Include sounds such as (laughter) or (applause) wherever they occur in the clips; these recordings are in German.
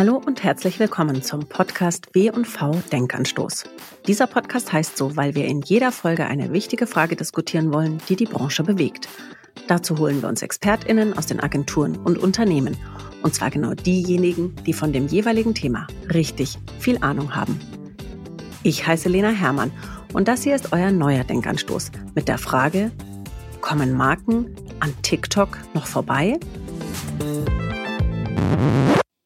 Hallo und herzlich willkommen zum Podcast W&V Denkanstoß. Dieser Podcast heißt so, weil wir in jeder Folge eine wichtige Frage diskutieren wollen, die die Branche bewegt. Dazu holen wir uns ExpertInnen aus den Agenturen und Unternehmen. Und zwar genau diejenigen, die von dem jeweiligen Thema richtig viel Ahnung haben. Ich heiße Lena Hermann und das hier ist euer neuer Denkanstoß mit der Frage, kommen Marken an TikTok noch vorbei?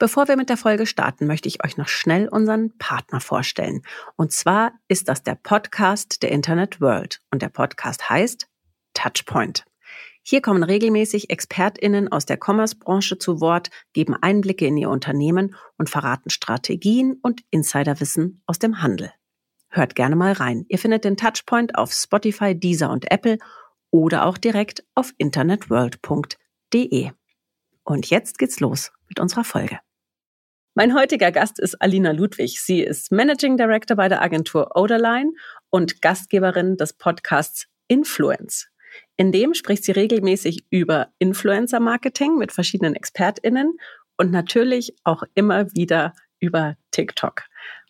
Bevor wir mit der Folge starten, möchte ich euch noch schnell unseren Partner vorstellen. Und zwar ist das der Podcast der Internet World. Und der Podcast heißt Touchpoint. Hier kommen regelmäßig ExpertInnen aus der Commerce-Branche zu Wort, geben Einblicke in ihr Unternehmen und verraten Strategien und Insiderwissen aus dem Handel. Hört gerne mal rein. Ihr findet den Touchpoint auf Spotify, Deezer und Apple oder auch direkt auf internetworld.de. Und jetzt geht's los mit unserer Folge. Mein heutiger Gast ist Alina Ludwig. Sie ist Managing Director bei der Agentur Oderline und Gastgeberin des Podcasts Influence. In dem spricht sie regelmäßig über Influencer-Marketing mit verschiedenen ExpertInnen und natürlich auch immer wieder über TikTok.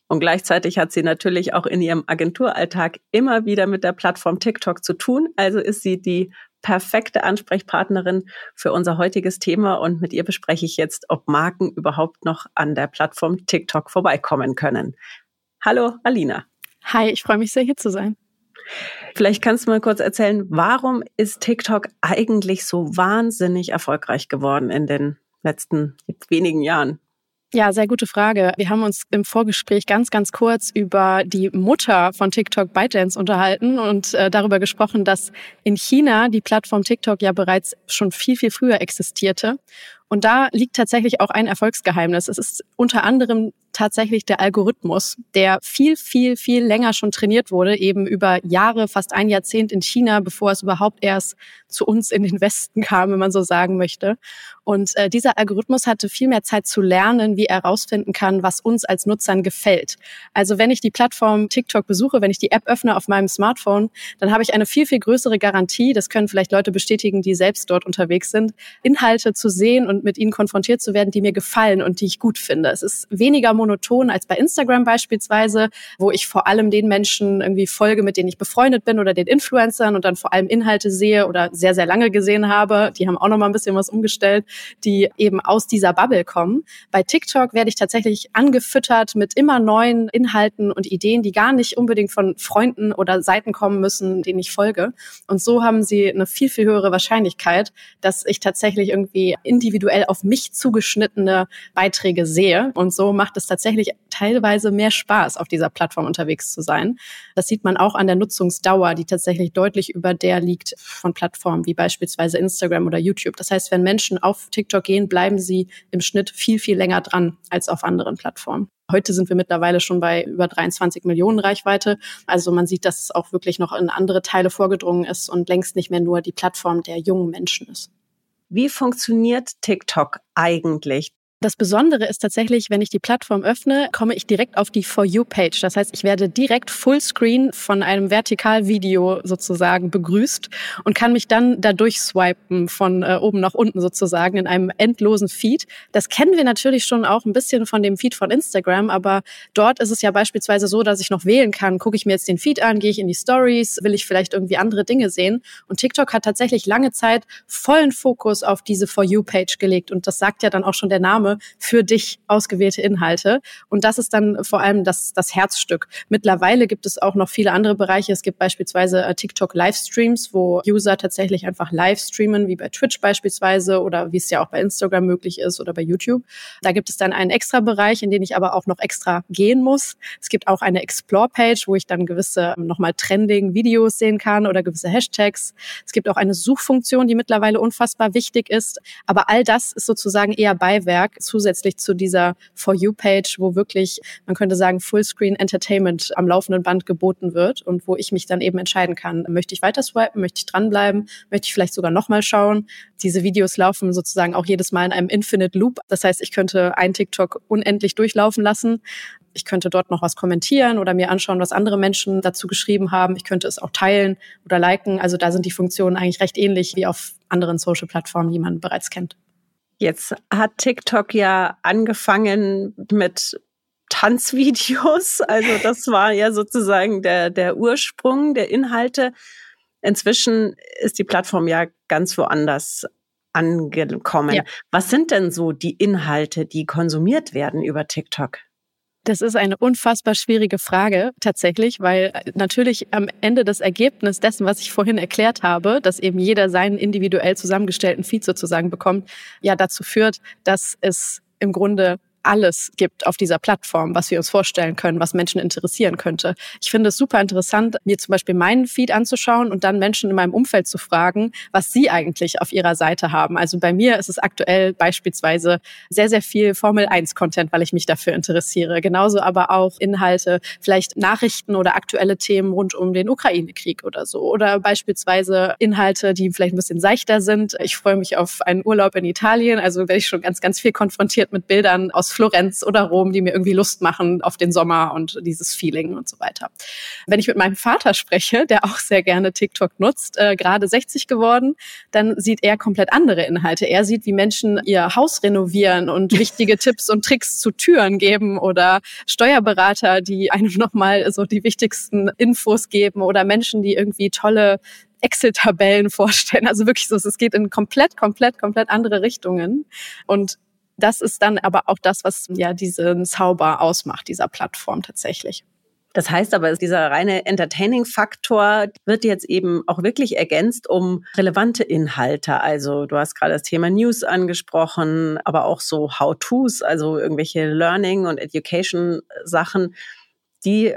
Und gleichzeitig hat sie natürlich auch in ihrem Agenturalltag immer wieder mit der Plattform TikTok zu tun. Also ist sie die perfekte Ansprechpartnerin für unser heutiges Thema und mit ihr bespreche ich jetzt, ob Marken überhaupt noch an der Plattform TikTok vorbeikommen können. Hallo, Alina. Hi, ich freue mich sehr, hier zu sein. Vielleicht kannst du mal kurz erzählen, warum ist TikTok eigentlich so wahnsinnig erfolgreich geworden in den letzten wenigen Jahren? Ja, sehr gute Frage. Wir haben uns im Vorgespräch ganz, ganz kurz über die Mutter von TikTok ByteDance unterhalten und äh, darüber gesprochen, dass in China die Plattform TikTok ja bereits schon viel, viel früher existierte. Und da liegt tatsächlich auch ein Erfolgsgeheimnis. Es ist unter anderem tatsächlich der Algorithmus, der viel, viel, viel länger schon trainiert wurde, eben über Jahre, fast ein Jahrzehnt in China, bevor es überhaupt erst zu uns in den Westen kam, wenn man so sagen möchte. Und äh, dieser Algorithmus hatte viel mehr Zeit zu lernen, wie er herausfinden kann, was uns als Nutzern gefällt. Also wenn ich die Plattform TikTok besuche, wenn ich die App öffne auf meinem Smartphone, dann habe ich eine viel, viel größere Garantie, das können vielleicht Leute bestätigen, die selbst dort unterwegs sind, Inhalte zu sehen und mit ihnen konfrontiert zu werden, die mir gefallen und die ich gut finde. Es ist weniger monoton als bei Instagram beispielsweise, wo ich vor allem den Menschen irgendwie folge, mit denen ich befreundet bin oder den Influencern und dann vor allem Inhalte sehe oder sehr, sehr lange gesehen habe. Die haben auch noch mal ein bisschen was umgestellt die eben aus dieser Bubble kommen. Bei TikTok werde ich tatsächlich angefüttert mit immer neuen Inhalten und Ideen, die gar nicht unbedingt von Freunden oder Seiten kommen müssen, denen ich folge. Und so haben sie eine viel, viel höhere Wahrscheinlichkeit, dass ich tatsächlich irgendwie individuell auf mich zugeschnittene Beiträge sehe. Und so macht es tatsächlich teilweise mehr Spaß, auf dieser Plattform unterwegs zu sein. Das sieht man auch an der Nutzungsdauer, die tatsächlich deutlich über der liegt von Plattformen wie beispielsweise Instagram oder YouTube. Das heißt, wenn Menschen auf TikTok gehen, bleiben sie im Schnitt viel, viel länger dran als auf anderen Plattformen. Heute sind wir mittlerweile schon bei über 23 Millionen Reichweite. Also man sieht, dass es auch wirklich noch in andere Teile vorgedrungen ist und längst nicht mehr nur die Plattform der jungen Menschen ist. Wie funktioniert TikTok eigentlich? Das Besondere ist tatsächlich, wenn ich die Plattform öffne, komme ich direkt auf die For You-Page. Das heißt, ich werde direkt Fullscreen von einem Vertikalvideo sozusagen begrüßt und kann mich dann dadurch swipen von äh, oben nach unten sozusagen in einem endlosen Feed. Das kennen wir natürlich schon auch ein bisschen von dem Feed von Instagram, aber dort ist es ja beispielsweise so, dass ich noch wählen kann, gucke ich mir jetzt den Feed an, gehe ich in die Stories, will ich vielleicht irgendwie andere Dinge sehen. Und TikTok hat tatsächlich lange Zeit vollen Fokus auf diese For You-Page gelegt. Und das sagt ja dann auch schon der Name für dich ausgewählte Inhalte. Und das ist dann vor allem das, das Herzstück. Mittlerweile gibt es auch noch viele andere Bereiche. Es gibt beispielsweise äh, TikTok Livestreams, wo User tatsächlich einfach live streamen, wie bei Twitch beispielsweise oder wie es ja auch bei Instagram möglich ist oder bei YouTube. Da gibt es dann einen extra Bereich, in den ich aber auch noch extra gehen muss. Es gibt auch eine Explore-Page, wo ich dann gewisse ähm, nochmal trending Videos sehen kann oder gewisse Hashtags. Es gibt auch eine Suchfunktion, die mittlerweile unfassbar wichtig ist. Aber all das ist sozusagen eher Beiwerk zusätzlich zu dieser For You-Page, wo wirklich, man könnte sagen, Fullscreen Entertainment am laufenden Band geboten wird und wo ich mich dann eben entscheiden kann, möchte ich weiter swipen, möchte ich dranbleiben, möchte ich vielleicht sogar nochmal schauen. Diese Videos laufen sozusagen auch jedes Mal in einem Infinite Loop. Das heißt, ich könnte ein TikTok unendlich durchlaufen lassen. Ich könnte dort noch was kommentieren oder mir anschauen, was andere Menschen dazu geschrieben haben. Ich könnte es auch teilen oder liken. Also da sind die Funktionen eigentlich recht ähnlich wie auf anderen Social-Plattformen, die man bereits kennt. Jetzt hat TikTok ja angefangen mit Tanzvideos. (laughs) Also das war ja sozusagen der, der Ursprung der Inhalte. Inzwischen ist die Plattform ja ganz woanders angekommen. Ja. Was sind denn so die Inhalte, die konsumiert werden über TikTok? Das ist eine unfassbar schwierige Frage tatsächlich, weil natürlich am Ende das Ergebnis dessen, was ich vorhin erklärt habe, dass eben jeder seinen individuell zusammengestellten Feed sozusagen bekommt, ja dazu führt, dass es im Grunde alles gibt auf dieser Plattform, was wir uns vorstellen können, was Menschen interessieren könnte. Ich finde es super interessant, mir zum Beispiel meinen Feed anzuschauen und dann Menschen in meinem Umfeld zu fragen, was sie eigentlich auf ihrer Seite haben. Also bei mir ist es aktuell beispielsweise sehr, sehr viel Formel 1 Content, weil ich mich dafür interessiere. Genauso aber auch Inhalte, vielleicht Nachrichten oder aktuelle Themen rund um den Ukraine-Krieg oder so. Oder beispielsweise Inhalte, die vielleicht ein bisschen seichter sind. Ich freue mich auf einen Urlaub in Italien. Also werde ich schon ganz, ganz viel konfrontiert mit Bildern aus Florenz oder Rom, die mir irgendwie Lust machen auf den Sommer und dieses Feeling und so weiter. Wenn ich mit meinem Vater spreche, der auch sehr gerne TikTok nutzt, äh, gerade 60 geworden, dann sieht er komplett andere Inhalte. Er sieht, wie Menschen ihr Haus renovieren und (laughs) wichtige Tipps und Tricks zu Türen geben oder Steuerberater, die einem (laughs) nochmal so die wichtigsten Infos geben oder Menschen, die irgendwie tolle Excel-Tabellen (laughs) vorstellen. Also wirklich so, es geht in komplett, komplett, komplett andere Richtungen. Und das ist dann aber auch das, was ja diesen Zauber ausmacht, dieser Plattform tatsächlich. Das heißt aber, dieser reine Entertaining-Faktor wird jetzt eben auch wirklich ergänzt um relevante Inhalte. Also du hast gerade das Thema News angesprochen, aber auch so How-Tos, also irgendwelche Learning- und Education-Sachen, die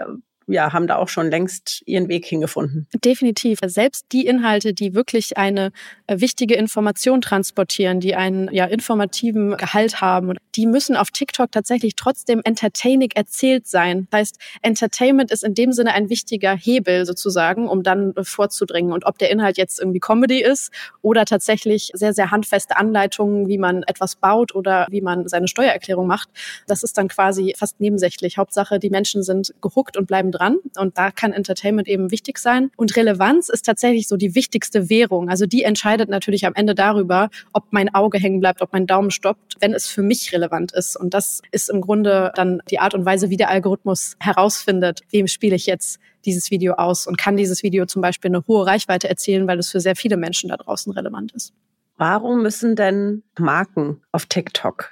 ja, haben da auch schon längst ihren Weg hingefunden. Definitiv. Selbst die Inhalte, die wirklich eine äh, wichtige Information transportieren, die einen ja informativen Gehalt haben, die müssen auf TikTok tatsächlich trotzdem entertaining erzählt sein. Das heißt, Entertainment ist in dem Sinne ein wichtiger Hebel sozusagen, um dann vorzudringen. Und ob der Inhalt jetzt irgendwie Comedy ist oder tatsächlich sehr, sehr handfeste Anleitungen, wie man etwas baut oder wie man seine Steuererklärung macht, das ist dann quasi fast nebensächlich. Hauptsache, die Menschen sind gehuckt und bleiben dran. Und da kann Entertainment eben wichtig sein. Und Relevanz ist tatsächlich so die wichtigste Währung. Also die entscheidet natürlich am Ende darüber, ob mein Auge hängen bleibt, ob mein Daumen stoppt, wenn es für mich relevant ist. Und das ist im Grunde dann die Art und Weise, wie der Algorithmus herausfindet, wem spiele ich jetzt dieses Video aus und kann dieses Video zum Beispiel eine hohe Reichweite erzielen, weil es für sehr viele Menschen da draußen relevant ist. Warum müssen denn Marken auf TikTok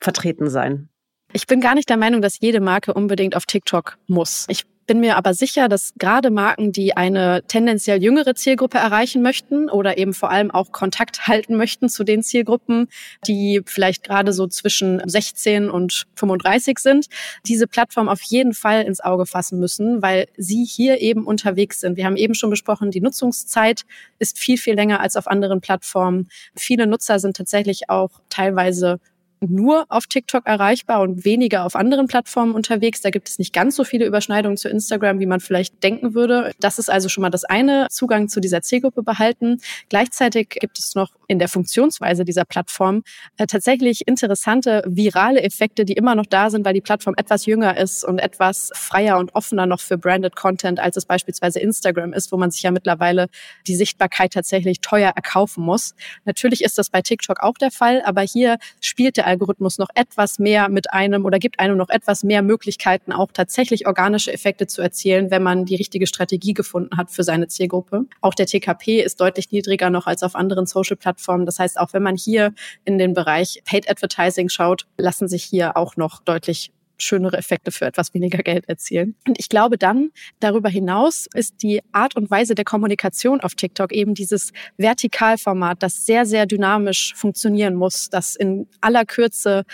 vertreten sein? Ich bin gar nicht der Meinung, dass jede Marke unbedingt auf TikTok muss. Ich bin mir aber sicher, dass gerade Marken, die eine tendenziell jüngere Zielgruppe erreichen möchten oder eben vor allem auch Kontakt halten möchten zu den Zielgruppen, die vielleicht gerade so zwischen 16 und 35 sind, diese Plattform auf jeden Fall ins Auge fassen müssen, weil sie hier eben unterwegs sind. Wir haben eben schon besprochen, die Nutzungszeit ist viel, viel länger als auf anderen Plattformen. Viele Nutzer sind tatsächlich auch teilweise nur auf TikTok erreichbar und weniger auf anderen Plattformen unterwegs. Da gibt es nicht ganz so viele Überschneidungen zu Instagram, wie man vielleicht denken würde. Das ist also schon mal das eine, Zugang zu dieser Zielgruppe behalten. Gleichzeitig gibt es noch in der Funktionsweise dieser Plattform äh, tatsächlich interessante virale Effekte, die immer noch da sind, weil die Plattform etwas jünger ist und etwas freier und offener noch für branded Content, als es beispielsweise Instagram ist, wo man sich ja mittlerweile die Sichtbarkeit tatsächlich teuer erkaufen muss. Natürlich ist das bei TikTok auch der Fall, aber hier spielt der Algorithmus noch etwas mehr mit einem oder gibt einem noch etwas mehr Möglichkeiten, auch tatsächlich organische Effekte zu erzielen, wenn man die richtige Strategie gefunden hat für seine Zielgruppe. Auch der TKP ist deutlich niedriger noch als auf anderen Social-Plattformen. Das heißt, auch wenn man hier in den Bereich Paid Advertising schaut, lassen sich hier auch noch deutlich schönere Effekte für etwas weniger Geld erzielen. Und ich glaube dann, darüber hinaus ist die Art und Weise der Kommunikation auf TikTok eben dieses Vertikalformat, das sehr, sehr dynamisch funktionieren muss, das in aller Kürze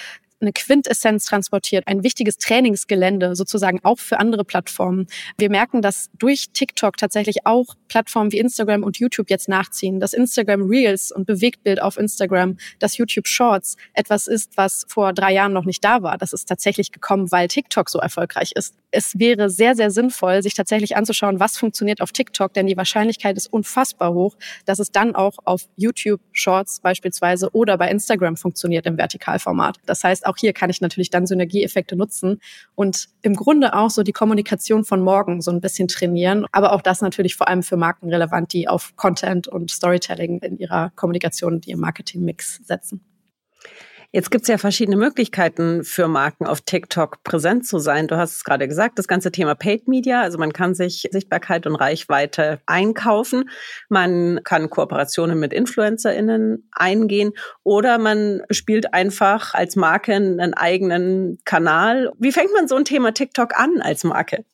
eine Quintessenz transportiert, ein wichtiges Trainingsgelände sozusagen auch für andere Plattformen. Wir merken, dass durch TikTok tatsächlich auch Plattformen wie Instagram und YouTube jetzt nachziehen, dass Instagram Reels und Bewegtbild auf Instagram, dass YouTube Shorts etwas ist, was vor drei Jahren noch nicht da war. Das ist tatsächlich gekommen, weil TikTok so erfolgreich ist. Es wäre sehr, sehr sinnvoll, sich tatsächlich anzuschauen, was funktioniert auf TikTok, denn die Wahrscheinlichkeit ist unfassbar hoch, dass es dann auch auf YouTube Shorts beispielsweise oder bei Instagram funktioniert im Vertikalformat. Das heißt, auch hier kann ich natürlich dann Synergieeffekte nutzen und im Grunde auch so die Kommunikation von morgen so ein bisschen trainieren. Aber auch das natürlich vor allem für Marken relevant, die auf Content und Storytelling in ihrer Kommunikation und ihrem Marketingmix setzen. Jetzt gibt es ja verschiedene Möglichkeiten für Marken auf TikTok präsent zu sein. Du hast es gerade gesagt, das ganze Thema Paid Media. Also man kann sich Sichtbarkeit und Reichweite einkaufen. Man kann Kooperationen mit InfluencerInnen eingehen oder man spielt einfach als Marke einen eigenen Kanal. Wie fängt man so ein Thema TikTok an als Marke?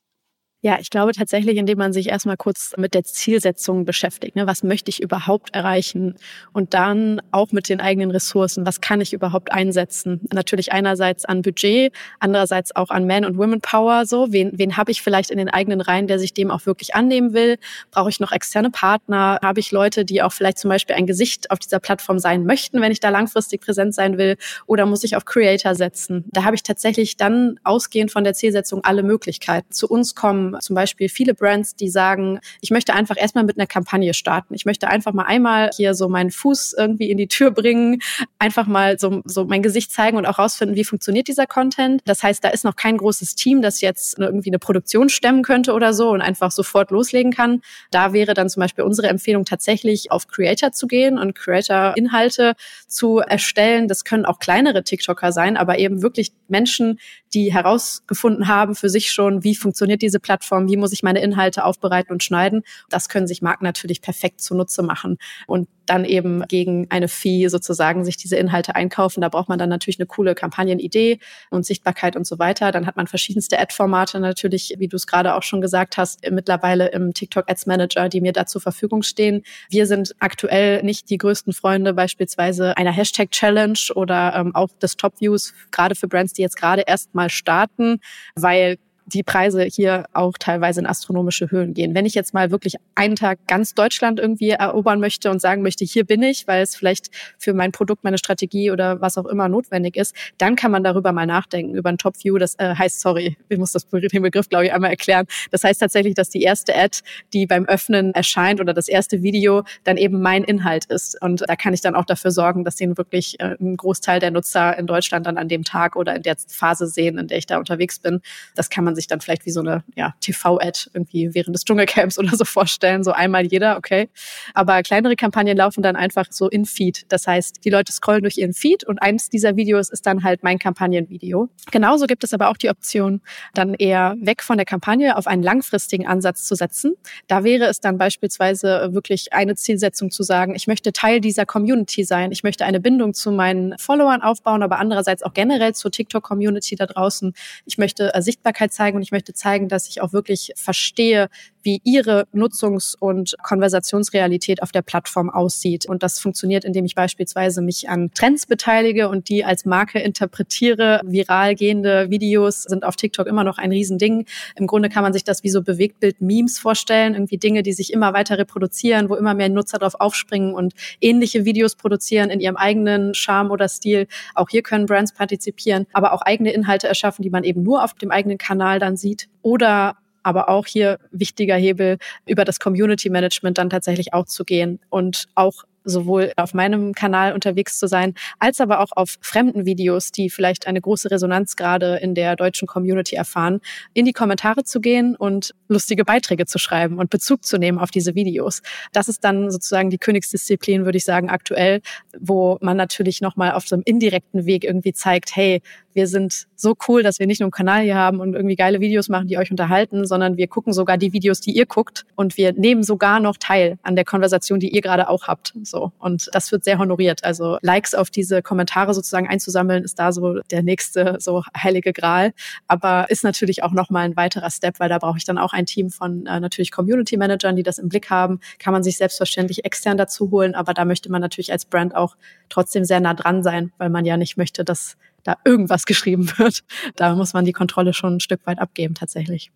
Ja, ich glaube tatsächlich, indem man sich erstmal kurz mit der Zielsetzung beschäftigt. Ne? Was möchte ich überhaupt erreichen? Und dann auch mit den eigenen Ressourcen. Was kann ich überhaupt einsetzen? Natürlich einerseits an Budget, andererseits auch an Man- und Women Power. So, wen, wen habe ich vielleicht in den eigenen Reihen, der sich dem auch wirklich annehmen will? Brauche ich noch externe Partner? Habe ich Leute, die auch vielleicht zum Beispiel ein Gesicht auf dieser Plattform sein möchten, wenn ich da langfristig präsent sein will? Oder muss ich auf Creator setzen? Da habe ich tatsächlich dann ausgehend von der Zielsetzung alle Möglichkeiten. Zu uns kommen zum Beispiel viele Brands, die sagen, ich möchte einfach erstmal mit einer Kampagne starten. Ich möchte einfach mal einmal hier so meinen Fuß irgendwie in die Tür bringen, einfach mal so, so mein Gesicht zeigen und auch rausfinden, wie funktioniert dieser Content. Das heißt, da ist noch kein großes Team, das jetzt irgendwie eine Produktion stemmen könnte oder so und einfach sofort loslegen kann. Da wäre dann zum Beispiel unsere Empfehlung tatsächlich auf Creator zu gehen und Creator-Inhalte zu erstellen. Das können auch kleinere TikToker sein, aber eben wirklich Menschen, die herausgefunden haben für sich schon, wie funktioniert diese Plattform Plattform, wie muss ich meine Inhalte aufbereiten und schneiden. Das können sich Marken natürlich perfekt zunutze machen und dann eben gegen eine Fee sozusagen sich diese Inhalte einkaufen. Da braucht man dann natürlich eine coole Kampagnenidee und Sichtbarkeit und so weiter. Dann hat man verschiedenste Ad-Formate natürlich, wie du es gerade auch schon gesagt hast, mittlerweile im TikTok Ads Manager, die mir da zur Verfügung stehen. Wir sind aktuell nicht die größten Freunde beispielsweise einer Hashtag Challenge oder ähm, auch des Top Views, gerade für Brands, die jetzt gerade erst mal starten, weil die Preise hier auch teilweise in astronomische Höhen gehen. Wenn ich jetzt mal wirklich einen Tag ganz Deutschland irgendwie erobern möchte und sagen möchte, hier bin ich, weil es vielleicht für mein Produkt, meine Strategie oder was auch immer notwendig ist, dann kann man darüber mal nachdenken, über ein Top View. Das äh, heißt, sorry, (laughs) ich muss das, den Begriff, glaube ich, einmal erklären. Das heißt tatsächlich, dass die erste Ad, die beim Öffnen erscheint oder das erste Video dann eben mein Inhalt ist. Und da kann ich dann auch dafür sorgen, dass den wirklich äh, ein Großteil der Nutzer in Deutschland dann an dem Tag oder in der Phase sehen, in der ich da unterwegs bin. Das kann man sich dann vielleicht wie so eine ja, TV-Ad irgendwie während des Dschungelcamps oder so vorstellen, so einmal jeder, okay. Aber kleinere Kampagnen laufen dann einfach so in Feed. Das heißt, die Leute scrollen durch ihren Feed und eins dieser Videos ist dann halt mein Kampagnenvideo. Genauso gibt es aber auch die Option, dann eher weg von der Kampagne auf einen langfristigen Ansatz zu setzen. Da wäre es dann beispielsweise wirklich eine Zielsetzung zu sagen, ich möchte Teil dieser Community sein, ich möchte eine Bindung zu meinen Followern aufbauen, aber andererseits auch generell zur TikTok-Community da draußen. Ich möchte äh, Sichtbarkeit zeigen und ich möchte zeigen, dass ich auch wirklich verstehe, wie ihre Nutzungs- und Konversationsrealität auf der Plattform aussieht. Und das funktioniert, indem ich beispielsweise mich an Trends beteilige und die als Marke interpretiere. Viral gehende Videos sind auf TikTok immer noch ein Riesending. Im Grunde kann man sich das wie so Bewegtbild-Memes vorstellen, irgendwie Dinge, die sich immer weiter reproduzieren, wo immer mehr Nutzer drauf aufspringen und ähnliche Videos produzieren in ihrem eigenen Charme oder Stil. Auch hier können Brands partizipieren, aber auch eigene Inhalte erschaffen, die man eben nur auf dem eigenen Kanal dann sieht. Oder aber auch hier wichtiger Hebel, über das Community Management dann tatsächlich auch zu gehen und auch sowohl auf meinem Kanal unterwegs zu sein, als aber auch auf fremden Videos, die vielleicht eine große Resonanz gerade in der deutschen Community erfahren, in die Kommentare zu gehen und lustige Beiträge zu schreiben und Bezug zu nehmen auf diese Videos. Das ist dann sozusagen die Königsdisziplin, würde ich sagen, aktuell, wo man natürlich nochmal auf so einem indirekten Weg irgendwie zeigt, hey, wir sind so cool, dass wir nicht nur einen Kanal hier haben und irgendwie geile Videos machen, die euch unterhalten, sondern wir gucken sogar die Videos, die ihr guckt und wir nehmen sogar noch teil an der Konversation, die ihr gerade auch habt. So. Und das wird sehr honoriert. Also Likes auf diese Kommentare sozusagen einzusammeln, ist da so der nächste so heilige Gral. Aber ist natürlich auch nochmal ein weiterer Step, weil da brauche ich dann auch ein Team von äh, natürlich Community Managern, die das im Blick haben. Kann man sich selbstverständlich extern dazu holen, aber da möchte man natürlich als Brand auch trotzdem sehr nah dran sein, weil man ja nicht möchte, dass da irgendwas geschrieben (laughs) wird. Da muss man die Kontrolle schon ein Stück weit abgeben tatsächlich.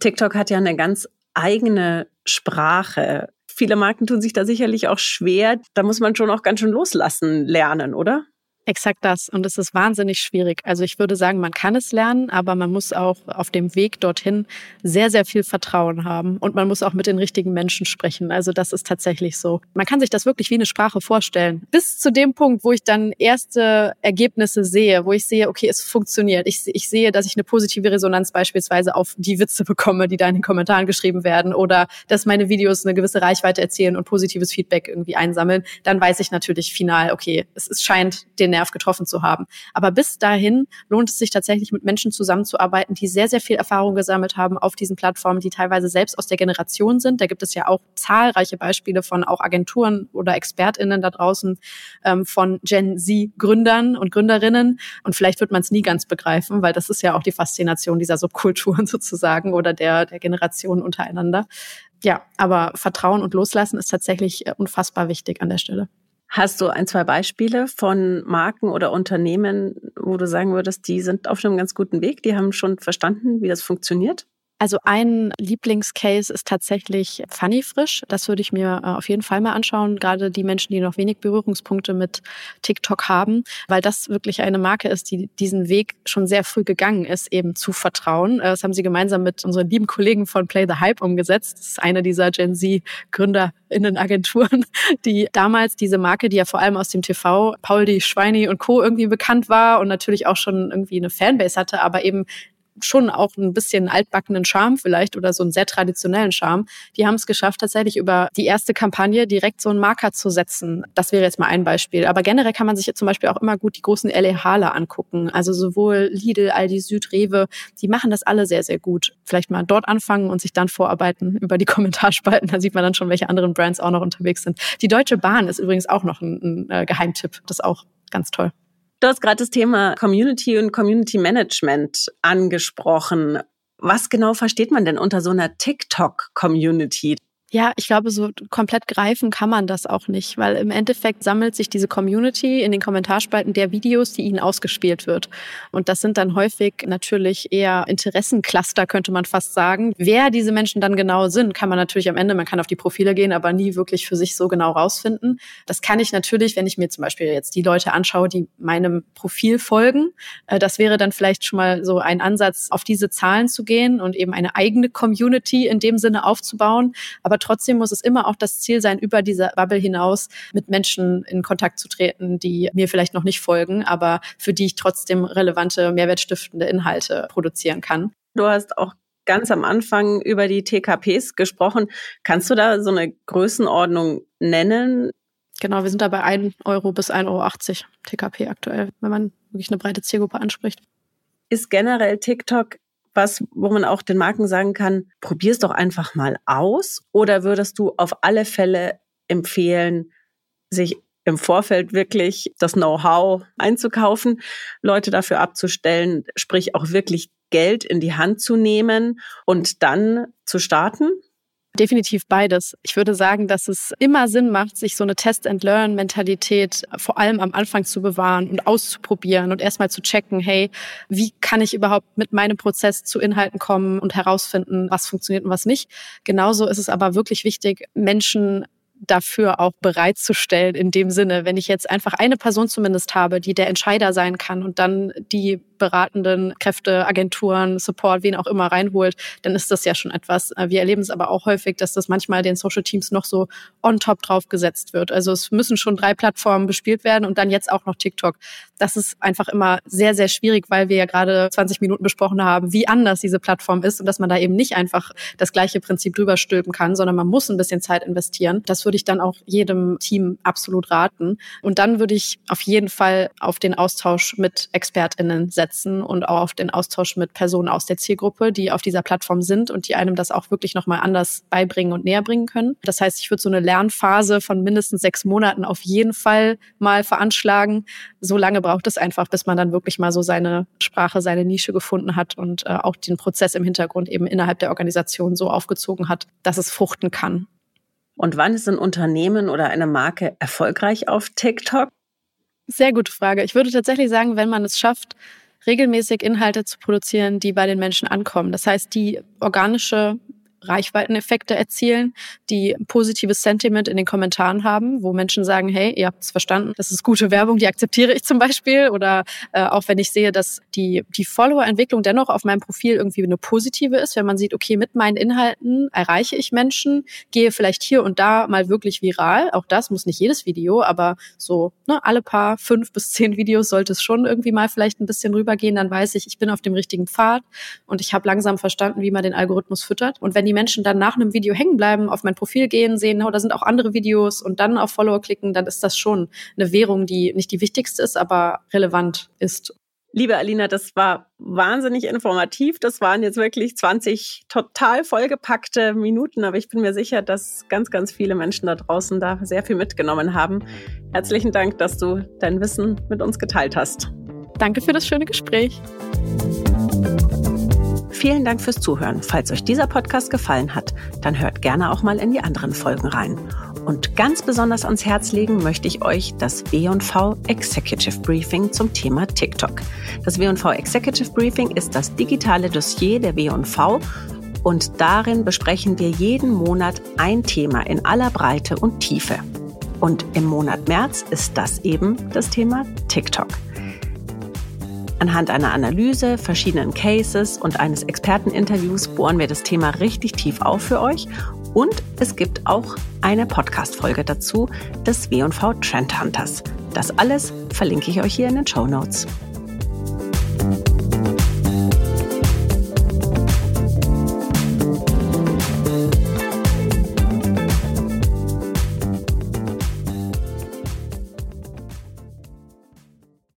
TikTok hat ja eine ganz eigene Sprache. Viele Marken tun sich da sicherlich auch schwer. Da muss man schon auch ganz schön loslassen lernen, oder? Exakt das. Und es ist wahnsinnig schwierig. Also ich würde sagen, man kann es lernen, aber man muss auch auf dem Weg dorthin sehr, sehr viel Vertrauen haben. Und man muss auch mit den richtigen Menschen sprechen. Also das ist tatsächlich so. Man kann sich das wirklich wie eine Sprache vorstellen. Bis zu dem Punkt, wo ich dann erste Ergebnisse sehe, wo ich sehe, okay, es funktioniert. Ich, ich sehe, dass ich eine positive Resonanz beispielsweise auf die Witze bekomme, die da in den Kommentaren geschrieben werden oder dass meine Videos eine gewisse Reichweite erzielen und positives Feedback irgendwie einsammeln. Dann weiß ich natürlich final, okay, es, es scheint den Nerv getroffen zu haben. Aber bis dahin lohnt es sich tatsächlich mit Menschen zusammenzuarbeiten, die sehr, sehr viel Erfahrung gesammelt haben auf diesen Plattformen, die teilweise selbst aus der Generation sind. Da gibt es ja auch zahlreiche Beispiele von auch Agenturen oder ExpertInnen da draußen, ähm, von Gen Z-Gründern und Gründerinnen. Und vielleicht wird man es nie ganz begreifen, weil das ist ja auch die Faszination dieser Subkulturen (laughs) sozusagen oder der, der Generationen untereinander. Ja, aber Vertrauen und Loslassen ist tatsächlich äh, unfassbar wichtig an der Stelle. Hast du ein, zwei Beispiele von Marken oder Unternehmen, wo du sagen würdest, die sind auf einem ganz guten Weg, die haben schon verstanden, wie das funktioniert? Also ein Lieblingscase ist tatsächlich Funny Frisch. Das würde ich mir äh, auf jeden Fall mal anschauen. Gerade die Menschen, die noch wenig Berührungspunkte mit TikTok haben, weil das wirklich eine Marke ist, die diesen Weg schon sehr früh gegangen ist, eben zu vertrauen. Äh, das haben sie gemeinsam mit unseren lieben Kollegen von Play the Hype umgesetzt. Das ist eine dieser Gen Z Gründerinnenagenturen, (laughs) die damals diese Marke, die ja vor allem aus dem TV, Paul die Schweini und Co. irgendwie bekannt war und natürlich auch schon irgendwie eine Fanbase hatte, aber eben schon auch ein bisschen altbackenen Charme vielleicht oder so einen sehr traditionellen Charme. Die haben es geschafft, tatsächlich über die erste Kampagne direkt so einen Marker zu setzen. Das wäre jetzt mal ein Beispiel. Aber generell kann man sich jetzt zum Beispiel auch immer gut die großen LA Hale angucken. Also sowohl Lidl, Aldi Süd, Rewe, die machen das alle sehr, sehr gut. Vielleicht mal dort anfangen und sich dann vorarbeiten (laughs) über die Kommentarspalten. Da sieht man dann schon, welche anderen Brands auch noch unterwegs sind. Die Deutsche Bahn ist übrigens auch noch ein, ein äh, Geheimtipp. Das ist auch ganz toll. Du hast gerade das Thema Community und Community Management angesprochen. Was genau versteht man denn unter so einer TikTok-Community? Ja, ich glaube, so komplett greifen kann man das auch nicht, weil im Endeffekt sammelt sich diese Community in den Kommentarspalten der Videos, die ihnen ausgespielt wird. Und das sind dann häufig natürlich eher Interessencluster, könnte man fast sagen. Wer diese Menschen dann genau sind, kann man natürlich am Ende, man kann auf die Profile gehen, aber nie wirklich für sich so genau rausfinden. Das kann ich natürlich, wenn ich mir zum Beispiel jetzt die Leute anschaue, die meinem Profil folgen. Äh, das wäre dann vielleicht schon mal so ein Ansatz, auf diese Zahlen zu gehen und eben eine eigene Community in dem Sinne aufzubauen. Aber aber trotzdem muss es immer auch das Ziel sein, über diese Bubble hinaus mit Menschen in Kontakt zu treten, die mir vielleicht noch nicht folgen, aber für die ich trotzdem relevante, mehrwertstiftende Inhalte produzieren kann. Du hast auch ganz am Anfang über die TKPs gesprochen. Kannst du da so eine Größenordnung nennen? Genau, wir sind da bei 1 Euro bis 1,80 Euro TKP aktuell, wenn man wirklich eine breite Zielgruppe anspricht. Ist generell TikTok was, wo man auch den Marken sagen kann, probier es doch einfach mal aus? Oder würdest du auf alle Fälle empfehlen, sich im Vorfeld wirklich das Know-how einzukaufen, Leute dafür abzustellen, sprich auch wirklich Geld in die Hand zu nehmen und dann zu starten? Definitiv beides. Ich würde sagen, dass es immer Sinn macht, sich so eine Test-and-Learn-Mentalität vor allem am Anfang zu bewahren und auszuprobieren und erstmal zu checken, hey, wie kann ich überhaupt mit meinem Prozess zu Inhalten kommen und herausfinden, was funktioniert und was nicht. Genauso ist es aber wirklich wichtig, Menschen dafür auch bereitzustellen in dem Sinne, wenn ich jetzt einfach eine Person zumindest habe, die der Entscheider sein kann und dann die beratenden Kräfte, Agenturen, Support, wen auch immer reinholt, dann ist das ja schon etwas. Äh, wir erleben es aber auch häufig, dass das manchmal den Social Teams noch so on top drauf gesetzt wird. Also es müssen schon drei Plattformen bespielt werden und dann jetzt auch noch TikTok. Das ist einfach immer sehr, sehr schwierig, weil wir ja gerade 20 Minuten besprochen haben, wie anders diese Plattform ist und dass man da eben nicht einfach das gleiche Prinzip drüber stülpen kann, sondern man muss ein bisschen Zeit investieren. Das würde ich dann auch jedem Team absolut raten. Und dann würde ich auf jeden Fall auf den Austausch mit ExpertInnen setzen setzen und auch auf den Austausch mit Personen aus der Zielgruppe, die auf dieser Plattform sind und die einem das auch wirklich nochmal anders beibringen und näher bringen können. Das heißt, ich würde so eine Lernphase von mindestens sechs Monaten auf jeden Fall mal veranschlagen. So lange braucht es einfach, bis man dann wirklich mal so seine Sprache, seine Nische gefunden hat und äh, auch den Prozess im Hintergrund eben innerhalb der Organisation so aufgezogen hat, dass es fruchten kann. Und wann ist ein Unternehmen oder eine Marke erfolgreich auf TikTok? Sehr gute Frage. Ich würde tatsächlich sagen, wenn man es schafft, regelmäßig Inhalte zu produzieren, die bei den Menschen ankommen. Das heißt, die organische Reichweiteneffekte erzielen, die positives Sentiment in den Kommentaren haben, wo Menschen sagen, hey, ihr habt es verstanden, das ist gute Werbung, die akzeptiere ich (laughs) zum Beispiel. Oder äh, auch wenn ich sehe, dass die, die Follower-Entwicklung dennoch auf meinem Profil irgendwie eine positive ist, wenn man sieht, okay, mit meinen Inhalten erreiche ich Menschen, gehe vielleicht hier und da mal wirklich viral. Auch das muss nicht jedes Video, aber so ne, alle paar fünf bis zehn Videos sollte es schon irgendwie mal vielleicht ein bisschen rübergehen. Dann weiß ich, ich bin auf dem richtigen Pfad und ich habe langsam verstanden, wie man den Algorithmus füttert. Und wenn die Menschen dann nach einem Video hängen bleiben, auf mein Profil gehen, sehen, oh, da sind auch andere Videos und dann auf Follower klicken, dann ist das schon eine Währung, die nicht die wichtigste ist, aber relevant ist. Liebe Alina, das war wahnsinnig informativ. Das waren jetzt wirklich 20 total vollgepackte Minuten, aber ich bin mir sicher, dass ganz, ganz viele Menschen da draußen da sehr viel mitgenommen haben. Herzlichen Dank, dass du dein Wissen mit uns geteilt hast. Danke für das schöne Gespräch. Vielen Dank fürs Zuhören. Falls euch dieser Podcast gefallen hat, dann hört gerne auch mal in die anderen Folgen rein. Und ganz besonders ans Herz legen möchte ich euch das W&V Executive Briefing zum Thema TikTok. Das W&V Executive Briefing ist das digitale Dossier der W&V und darin besprechen wir jeden Monat ein Thema in aller Breite und Tiefe. Und im Monat März ist das eben das Thema TikTok. Anhand einer Analyse, verschiedenen Cases und eines Experteninterviews bohren wir das Thema richtig tief auf für euch. Und es gibt auch eine Podcast-Folge dazu des W&V Trend Hunters. Das alles verlinke ich euch hier in den Show Notes.